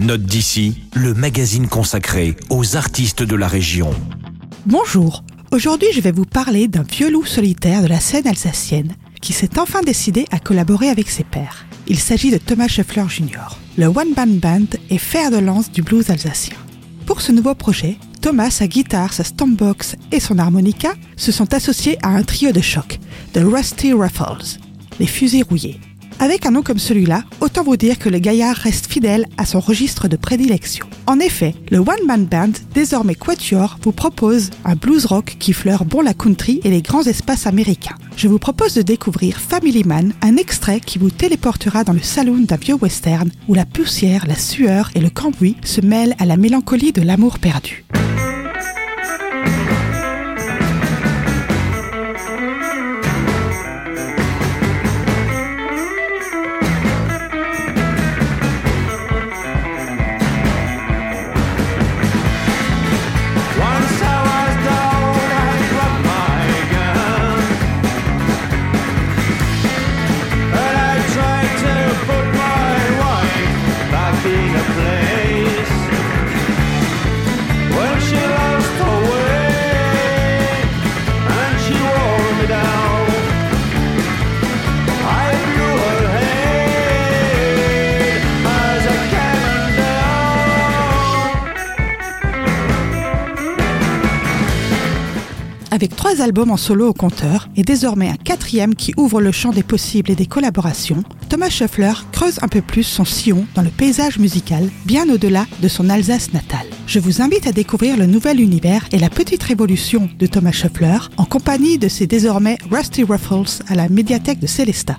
Note d'ici, le magazine consacré aux artistes de la région. Bonjour, aujourd'hui je vais vous parler d'un vieux loup solitaire de la scène alsacienne qui s'est enfin décidé à collaborer avec ses pairs. Il s'agit de Thomas Scheffler Jr., le One Band Band et fer de lance du blues alsacien. Pour ce nouveau projet, Thomas, sa guitare, sa stompbox et son harmonica se sont associés à un trio de choc, The Rusty Ruffles, les fusils rouillés. Avec un nom comme celui-là, autant vous dire que le gaillard reste fidèle à son registre de prédilection. En effet, le One Man Band, désormais Quatuor, vous propose un blues rock qui fleure bon la country et les grands espaces américains. Je vous propose de découvrir Family Man, un extrait qui vous téléportera dans le saloon d'un vieux western où la poussière, la sueur et le cambouis se mêlent à la mélancolie de l'amour perdu. Avec trois albums en solo au compteur et désormais un quatrième qui ouvre le champ des possibles et des collaborations, Thomas Scheffler creuse un peu plus son sillon dans le paysage musical, bien au-delà de son Alsace natale. Je vous invite à découvrir le nouvel univers et la petite révolution de Thomas Scheffler en compagnie de ses désormais Rusty Ruffles à la médiathèque de Célestat.